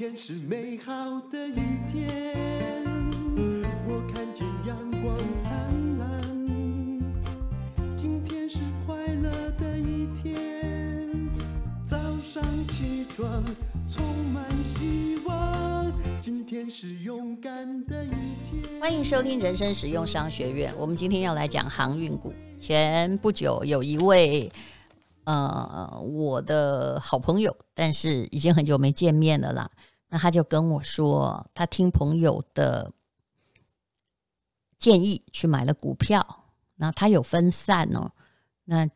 天是美好的一天，我看见阳光灿烂。今天是快乐的一天，早上起床充满希望。今天是勇敢的一天。欢迎收听人生实用商学院。我们今天要来讲航运股。前不久有一位。呃，我的好朋友，但是已经很久没见面了啦。那他就跟我说，他听朋友的建议去买了股票。那他有分散哦。那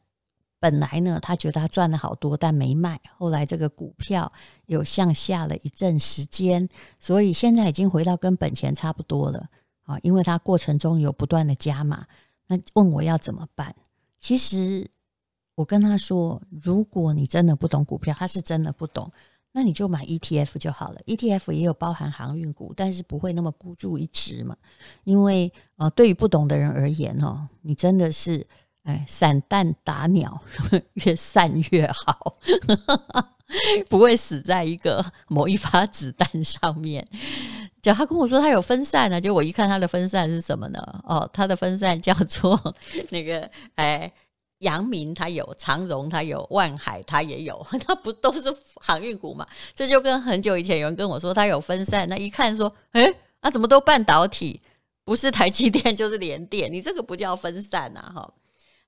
本来呢，他觉得他赚了好多，但没卖。后来这个股票有向下了一阵时间，所以现在已经回到跟本钱差不多了啊。因为他过程中有不断的加码，那问我要怎么办？其实。我跟他说：“如果你真的不懂股票，他是真的不懂，那你就买 ETF 就好了。ETF 也有包含航运股，但是不会那么孤注一掷嘛。因为呃，对于不懂的人而言哦，你真的是哎，散弹打鸟，越散越好，不会死在一个某一发子弹上面。就他跟我说他有分散呢，就我一看他的分散是什么呢？哦，他的分散叫做 那个哎。”阳明它有，长荣它有，万海它也有，它不都是航运股嘛？这就跟很久以前有人跟我说他有分散，那一看说，诶，那怎么都半导体？不是台积电就是联电，你这个不叫分散呐，哈。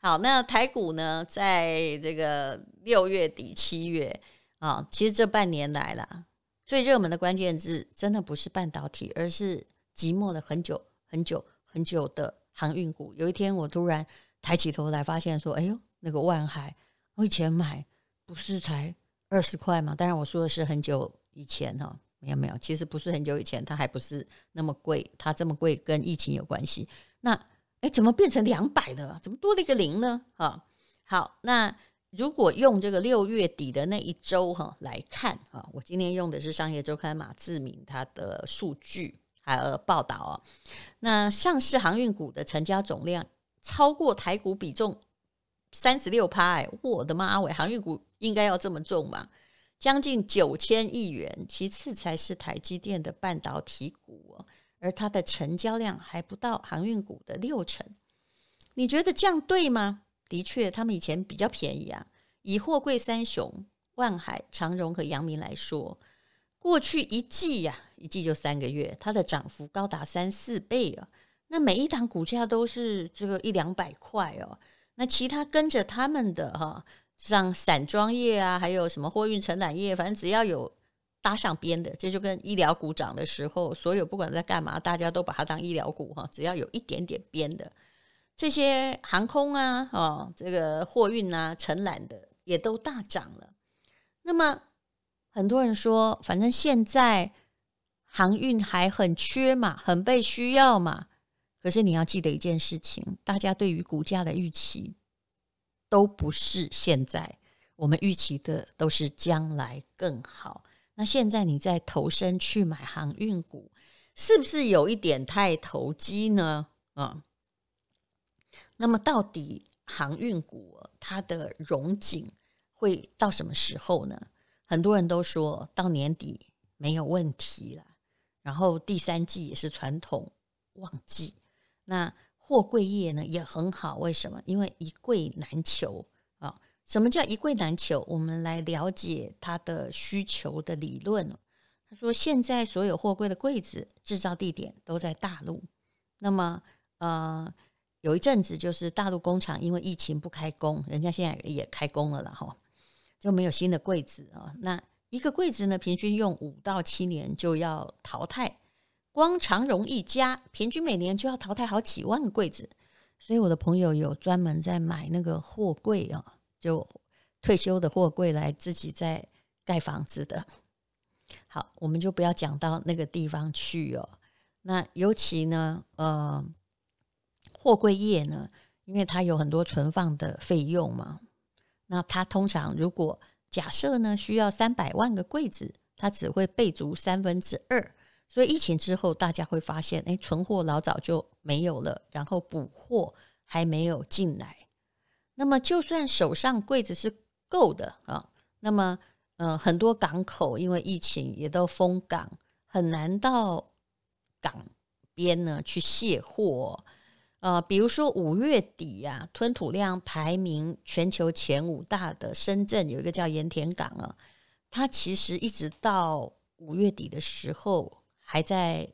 好，那台股呢，在这个六月底七月啊，其实这半年来了，最热门的关键字真的不是半导体，而是寂寞了很久很久很久的航运股。有一天我突然。抬起头来，发现说：“哎呦，那个万海，我以前买不是才二十块吗？当然，我说的是很久以前哈，没有没有，其实不是很久以前，它还不是那么贵，它这么贵跟疫情有关系。那哎，怎么变成两百的？怎么多了一个零呢？哈，好，那如果用这个六月底的那一周哈来看哈，我今天用的是商业周刊马志敏他的数据还有报道啊，那上市航运股的成交总量。”超过台股比重三十六趴，哎，我的妈！喂，航运股应该要这么重嘛？将近九千亿元，其次才是台积电的半导体股，而它的成交量还不到航运股的六成。你觉得这样对吗？的确，他们以前比较便宜啊。以货柜三雄万海、长荣和阳明来说，过去一季呀、一季就三个月，它的涨幅高达三四倍啊。那每一档股价都是这个一两百块哦，那其他跟着他们的哈，像散装业啊，还有什么货运承揽业，反正只要有搭上边的，这就跟医疗股涨的时候，所有不管在干嘛，大家都把它当医疗股哈，只要有一点点边的，这些航空啊，哦，这个货运啊，承揽的也都大涨了。那么很多人说，反正现在航运还很缺嘛，很被需要嘛。可是你要记得一件事情，大家对于股价的预期都不是现在，我们预期的都是将来更好。那现在你再投身去买航运股，是不是有一点太投机呢？嗯，那么到底航运股它的融景会到什么时候呢？很多人都说到年底没有问题了，然后第三季也是传统旺季。那货柜业呢也很好，为什么？因为一柜难求啊！什么叫一柜难求？我们来了解它的需求的理论。他说，现在所有货柜的柜子制造地点都在大陆。那么，呃，有一阵子就是大陆工厂因为疫情不开工，人家现在也开工了啦，哈，就没有新的柜子啊。那一个柜子呢，平均用五到七年就要淘汰。光长荣一家，平均每年就要淘汰好几万个柜子，所以我的朋友有专门在买那个货柜啊，就退休的货柜来自己在盖房子的。好，我们就不要讲到那个地方去哦。那尤其呢，呃，货柜业呢，因为它有很多存放的费用嘛，那它通常如果假设呢需要三百万个柜子，它只会备足三分之二。所以疫情之后，大家会发现，哎，存货老早就没有了，然后补货还没有进来。那么，就算手上柜子是够的啊，那么嗯、呃，很多港口因为疫情也都封港，很难到港边呢去卸货。呃，比如说五月底呀、啊，吞吐量排名全球前五大的深圳有一个叫盐田港啊，它其实一直到五月底的时候还在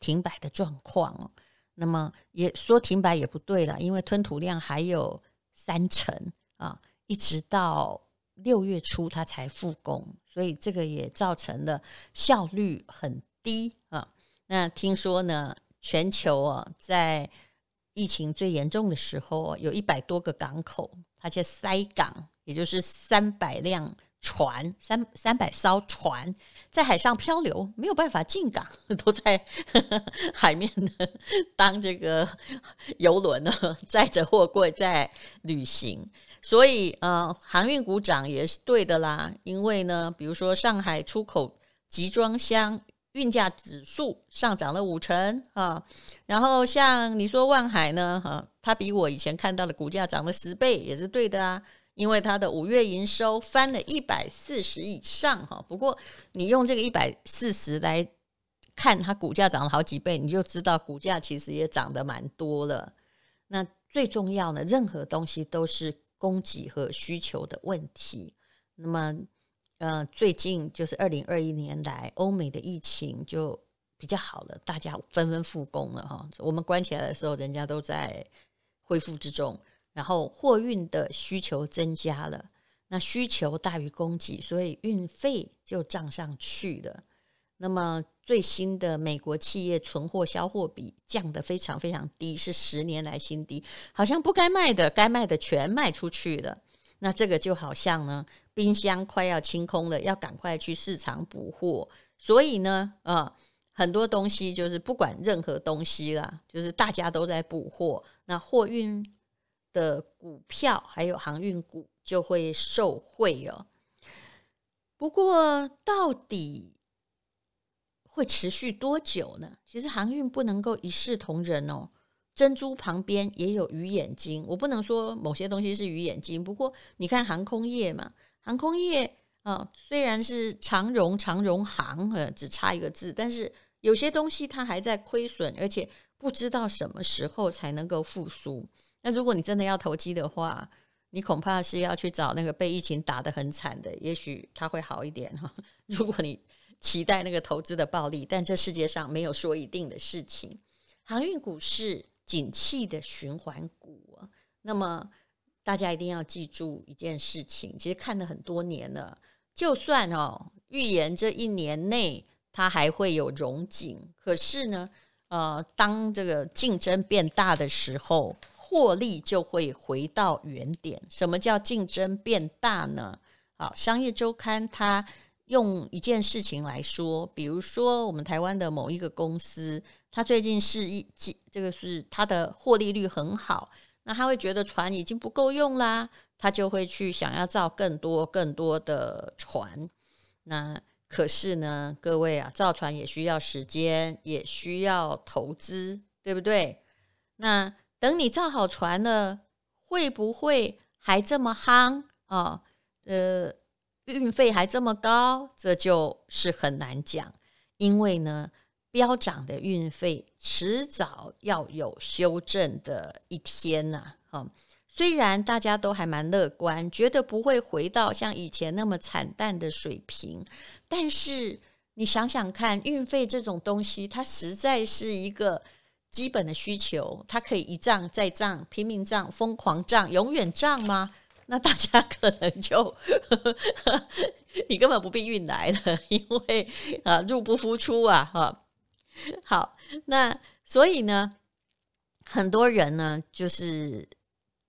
停摆的状况。那么也说停摆也不对了，因为吞吐量还有三成啊，一直到六月初它才复工，所以这个也造成了效率很低啊。那听说呢，全球啊在疫情最严重的时候，有一百多个港口，它叫塞港，也就是三百辆船，三三百艘船在海上漂流，没有办法进港，都在 海面的当这个游轮呢，载着货柜在旅行。所以，呃，航运股涨也是对的啦，因为呢，比如说上海出口集装箱。运价指数上涨了五成啊，然后像你说万海呢，哈，它比我以前看到的股价涨了十倍，也是对的啊，因为它的五月营收翻了一百四十以上哈。不过你用这个一百四十来看，它股价涨了好几倍，你就知道股价其实也涨得蛮多了。那最重要的，任何东西都是供给和需求的问题。那么。呃，最近就是二零二一年来，欧美的疫情就比较好了，大家纷纷复工了哈。我们关起来的时候，人家都在恢复之中，然后货运的需求增加了，那需求大于供给，所以运费就涨上去了。那么最新的美国企业存货销货比降得非常非常低，是十年来新低，好像不该卖的，该卖的全卖出去了。那这个就好像呢，冰箱快要清空了，要赶快去市场补货。所以呢，啊，很多东西就是不管任何东西啦，就是大家都在补货。那货运的股票还有航运股就会受惠哦。不过到底会持续多久呢？其实航运不能够一视同仁哦。珍珠旁边也有鱼眼睛，我不能说某些东西是鱼眼睛。不过你看航空业嘛，航空业啊、呃，虽然是长荣长荣航，呃，只差一个字，但是有些东西它还在亏损，而且不知道什么时候才能够复苏。那如果你真的要投机的话，你恐怕是要去找那个被疫情打得很惨的，也许它会好一点哈。如果你期待那个投资的暴利，但这世界上没有说一定的事情。航运股市。景气的循环股啊，那么大家一定要记住一件事情，其实看了很多年了，就算哦预言这一年内它还会有融景，可是呢，呃，当这个竞争变大的时候，获利就会回到原点。什么叫竞争变大呢？好，商业周刊它用一件事情来说，比如说我们台湾的某一个公司。它最近是一，这个是它的获利率很好，那他会觉得船已经不够用啦，他就会去想要造更多更多的船。那可是呢，各位啊，造船也需要时间，也需要投资，对不对？那等你造好船了，会不会还这么夯啊？呃，运费还这么高，这就是很难讲，因为呢。飙涨的运费迟早要有修正的一天呐！哈，虽然大家都还蛮乐观，觉得不会回到像以前那么惨淡的水平，但是你想想看，运费这种东西，它实在是一个基本的需求，它可以一涨再涨，拼命涨，疯狂涨，永远涨吗？那大家可能就 你根本不必运来了，因为啊，入不敷出啊，哈。好，那所以呢，很多人呢，就是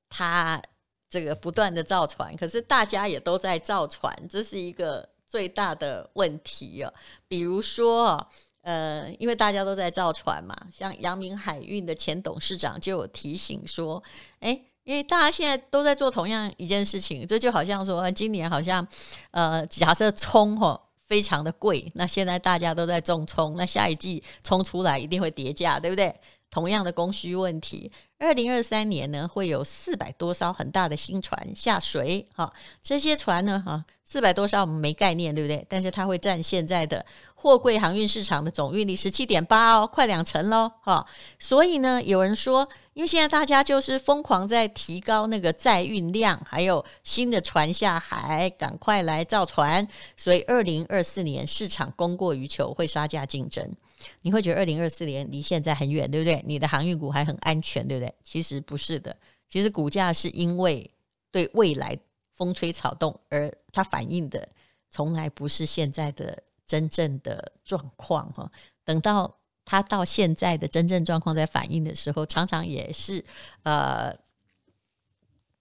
他这个不断的造船，可是大家也都在造船，这是一个最大的问题哦。比如说，呃，因为大家都在造船嘛，像阳明海运的前董事长就有提醒说，哎，因为大家现在都在做同样一件事情，这就好像说，今年好像，呃，假设葱吼。非常的贵，那现在大家都在种葱，那下一季葱出来一定会跌价，对不对？同样的供需问题，二零二三年呢，会有四百多艘很大的新船下水，哈，这些船呢，哈，四百多艘我们没概念，对不对？但是它会占现在的货柜航运市场的总运力十七点八哦，快两成喽，哈。所以呢，有人说，因为现在大家就是疯狂在提高那个载运量，还有新的船下海，赶快来造船，所以二零二四年市场供过于求，会杀价竞争。你会觉得二零二四年离现在很远，对不对？你的航运股还很安全，对不对？其实不是的，其实股价是因为对未来风吹草动，而它反映的从来不是现在的真正的状况哈。等到它到现在的真正状况在反映的时候，常常也是呃，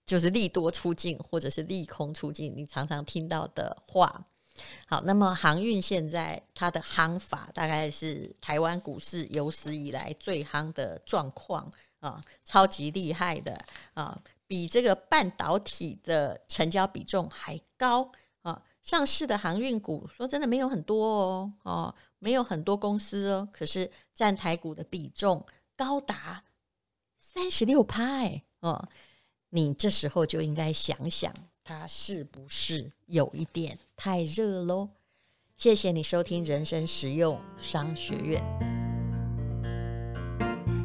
就是利多出尽或者是利空出尽，你常常听到的话。好，那么航运现在它的夯法大概是台湾股市有史以来最夯的状况啊，超级厉害的啊，比这个半导体的成交比重还高啊。上市的航运股说真的没有很多哦，哦，没有很多公司哦，可是占台股的比重高达三十六趴哦，你这时候就应该想想。它是不是有一点太热喽？谢谢你收听人生实用商学院。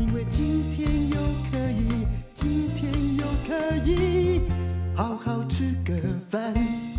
因为今天又可以，今天又可以好好吃个饭。